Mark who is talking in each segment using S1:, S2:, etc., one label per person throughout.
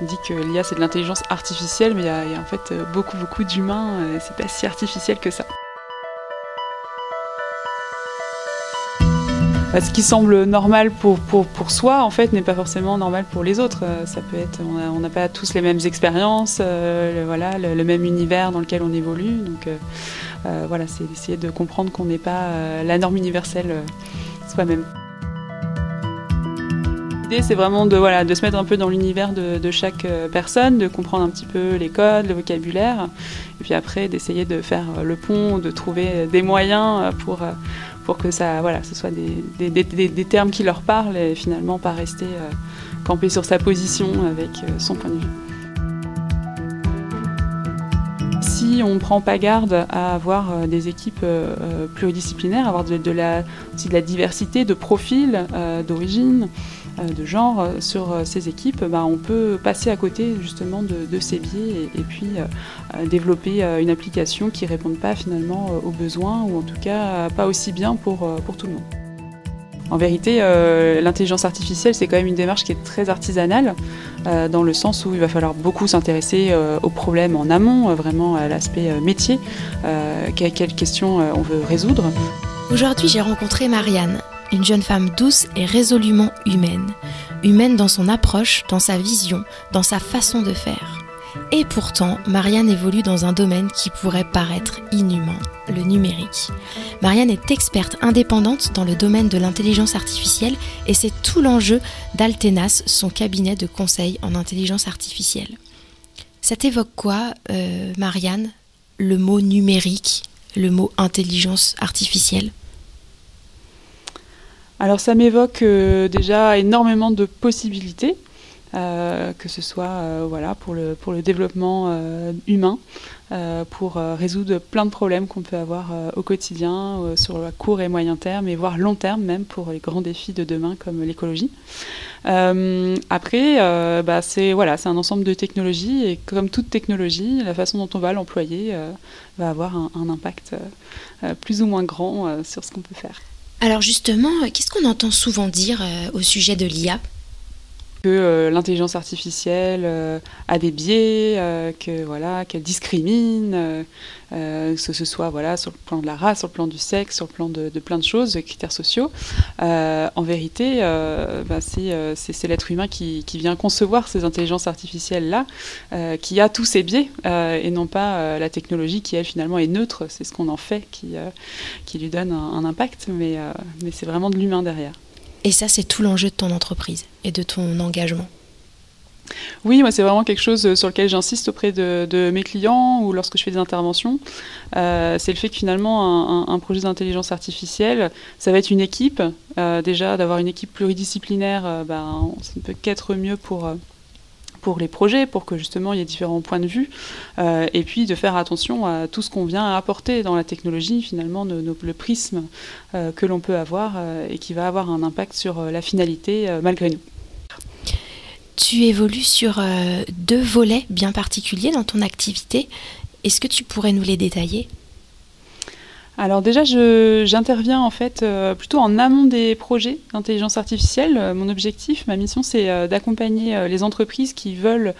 S1: On dit que l'IA c'est de l'intelligence artificielle, mais il y, a en fait beaucoup beaucoup d'humains, c'est pas si artificiel que ça. Bah, ce qui semble normal pour, pour, pour soi, en fait, n'est pas forcément normal pour les autres. Ça peut être, on n'a pas tous les mêmes expériences, le, voilà, le, même univers dans lequel on évolue. Donc euh, voilà, c'est d'essayer de comprendre qu'on n'est pas la norme universelle soi-même. L'idée, c'est vraiment de, voilà, de se mettre un peu dans l'univers de, chaque euh, personne, de comprendre un petit peu les codes, le vocabulaire, et puis après d'essayer de faire euh, le pont, de trouver des moyens euh, pour, pour que ça, voilà, ce soit des, des, termes qui leur parlent et finalement pas rester campé sur sa position avec son point de vue. si on ne prend pas garde à avoir des équipes pluridisciplinaires, avoir de, la, aussi de la diversité de profils, d'origine, euh, de genre euh, sur euh, ces équipes, bah, on peut passer à côté justement de, ces biais et, puis développer une application qui ne réponde pas finalement aux besoins ou en tout cas pas aussi bien pour, pour tout le monde. En vérité, l'intelligence artificielle, c'est quand même une démarche qui est très artisanale, dans le sens où il va falloir beaucoup s'intéresser aux problèmes en amont, vraiment à l'aspect métier, quelles questions on veut résoudre.
S2: Aujourd'hui, j'ai rencontré Marianne une jeune femme douce et résolument humaine. Humaine dans son approche, dans sa vision, dans sa façon de faire. Et pourtant, Marianne évolue dans un domaine qui pourrait paraître inhumain, le numérique. Marianne est experte indépendante dans le domaine de l'intelligence artificielle et c'est tout l'enjeu d'Altenas, son cabinet de conseil en intelligence artificielle. Ça t'évoque quoi, euh, Marianne, le mot numérique, le mot intelligence artificielle?
S1: Alors ça m'évoque euh, déjà énormément de possibilités, euh, que ce soit euh, voilà, pour, le, pour le développement humain, pour résoudre plein de problèmes qu'on peut avoir au quotidien, sur le court et moyen terme, et voire long terme même pour les grands défis de demain comme l'écologie. après, bah, c'est voilà, un ensemble de technologies, et comme toute technologie, la façon dont on va l'employer va avoir un impact plus ou moins grand sur ce qu'on peut faire.
S2: Alors justement, qu'est-ce qu'on entend souvent dire euh, au sujet de l'IA
S1: que euh, l'intelligence artificielle euh, a des biais, que voilà, qu'elle discrimine, que ce soit voilà sur le plan de la race, sur le plan du sexe, sur le plan de, plein de choses, de critères sociaux. en vérité, bah, c'est l'être humain qui, vient concevoir ces intelligences artificielles là, qui a tous ces biais et non pas la technologie qui elle finalement est neutre. C'est ce qu'on en fait qui lui donne un, impact, mais c'est vraiment de l'humain derrière.
S2: Et ça, c'est tout l'enjeu de ton entreprise et de ton engagement.
S1: Oui, moi c'est vraiment quelque chose sur lequel j'insiste auprès de, mes clients ou lorsque je fais des interventions. Euh, c'est le fait que finalement un, projet d'intelligence artificielle, ça va être une équipe. Euh, déjà d'avoir une équipe pluridisciplinaire, euh, ben, ça ne peut qu'être mieux pour pour les projets, pour que justement il y ait différents points de vue, euh, et puis de faire attention à tout ce qu'on vient apporter dans la technologie, finalement, le prisme euh, que l'on peut avoir euh, et qui va avoir un impact sur la finalité malgré nous.
S2: Tu évolues sur deux volets bien particuliers dans ton activité. Est-ce que tu pourrais nous les détailler?
S1: Alors déjà, j'interviens en fait euh, plutôt en amont des projets d'intelligence artificielle. Euh, mon objectif, ma mission, c'est euh, d'accompagner les entreprises qui veulent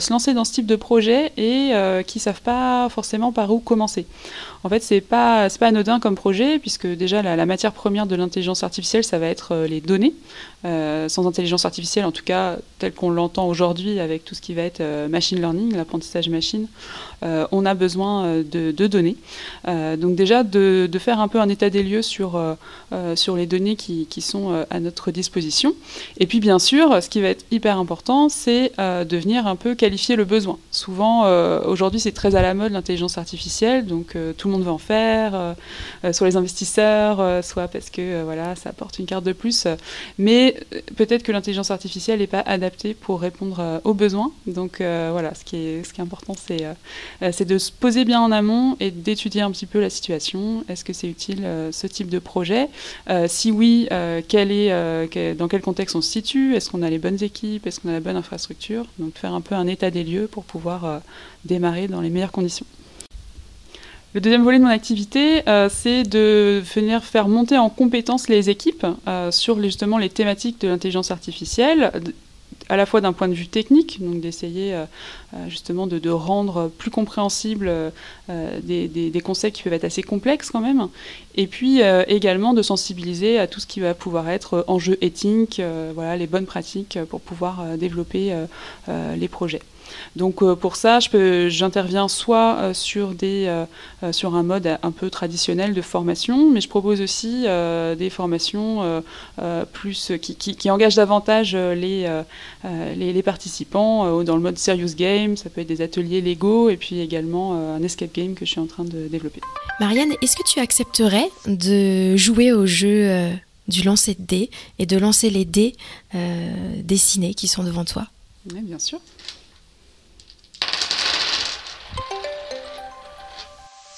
S1: se lancer dans ce type de projet et qui ne savent pas forcément par où commencer. En fait, c'est pas pas anodin comme projet puisque déjà la, matière première de l'intelligence artificielle, ça va être les données. sans intelligence artificielle, en tout cas tel qu'on l'entend aujourd'hui avec tout ce qui va être machine learning, l'apprentissage machine, on a besoin de, de données. donc déjà faire un peu un état des lieux sur, euh, euh, sur les données qui, sont euh, à notre disposition. Et puis bien sûr, ce qui va être hyper important, c'est de venir un peu qualifier le besoin. Souvent, aujourd'hui, c'est très à la mode l'intelligence artificielle, donc tout le monde veut en faire, soit les investisseurs, soit parce que voilà, ça apporte une carte de plus. mais peut-être que l'intelligence artificielle n'est pas adaptée pour répondre aux besoins. Donc voilà, ce qui est, ce qui est important, c'est de se poser bien en amont et d'étudier un petit peu la situation est-ce que c'est utile euh, ce type de projet? Euh, Si oui, euh, dans quel contexte on se situe? Est-ce qu'on a les bonnes équipes? Est-ce qu'on a la bonne infrastructure? Donc faire un peu un état des lieux pour pouvoir démarrer dans les meilleures conditions. Le deuxième volet de mon activité, c'est de venir faire monter en compétence les équipes sur justement les thématiques de l'intelligence artificielle à la fois d'un point de vue technique, donc d'essayer justement de, rendre plus compréhensible des, des, concepts qui peuvent être assez complexes quand même, et puis également de sensibiliser à tout ce qui va pouvoir être enjeu éthique, voilà, les bonnes pratiques pour pouvoir développer les projets. Donc euh, pour ça, j'interviens soit euh, sur, des, euh, sur un mode un peu traditionnel de formation, mais je propose aussi des formations plus, qui, qui, engagent davantage les, les, les, participants dans le mode serious game. Ça peut être des ateliers Lego et puis également un escape game que je suis en train de développer.
S2: Marianne, est-ce que tu accepterais de jouer au jeu du lancer de dés et de lancer les dés dessinés qui sont devant toi?
S1: Oui, bien sûr.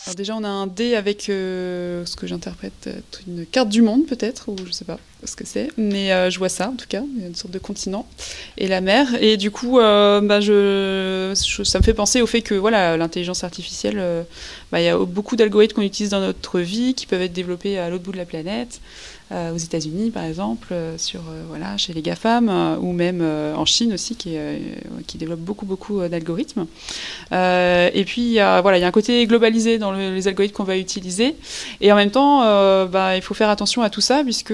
S1: Alors déjà, on a un dé avec euh, ce que j'interprète une carte du monde peut-être, ou je sais pas ce que c'est, mais euh, je vois ça en tout cas, une sorte de continent et la mer. Et du coup, bah, je, ça me fait penser au fait que voilà, l'intelligence artificielle, bah, il y a beaucoup d'algorithmes qu'on utilise dans notre vie qui peuvent être développés à l'autre bout de la planète. Euh, aux États-Unis, par exemple, euh, sur, euh, voilà, chez les GAFAM, ou même en Chine aussi, qui, qui développe beaucoup, beaucoup d'algorithmes. et puis, voilà, il y a un côté globalisé dans les algorithmes qu'on va utiliser. Et en même temps, bah, il faut faire attention à tout ça, puisque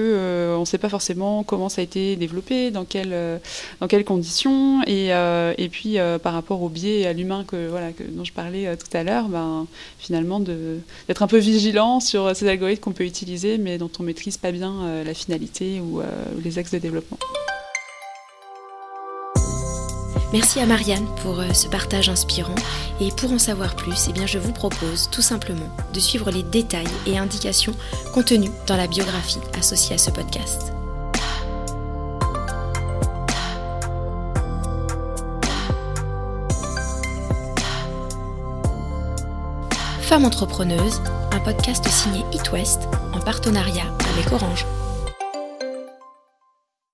S1: on ne sait pas forcément comment ça a été développé, dans, quelles, quelles conditions. Et, et puis, par rapport au biais et à l'humain que, voilà, dont je parlais tout à l'heure, ben, finalement, d'être un peu vigilant sur ces algorithmes qu'on peut utiliser, mais dont on maîtrise pas bien euh, la finalité ou euh, les axes de développement.
S2: Merci à Marianne pour euh, ce partage inspirant et pour en savoir plus, eh je vous propose tout simplement de suivre les détails et indications contenus dans la biographie associée à ce podcast. Femme entrepreneuse, un podcast signé It en partenariat avec Orange.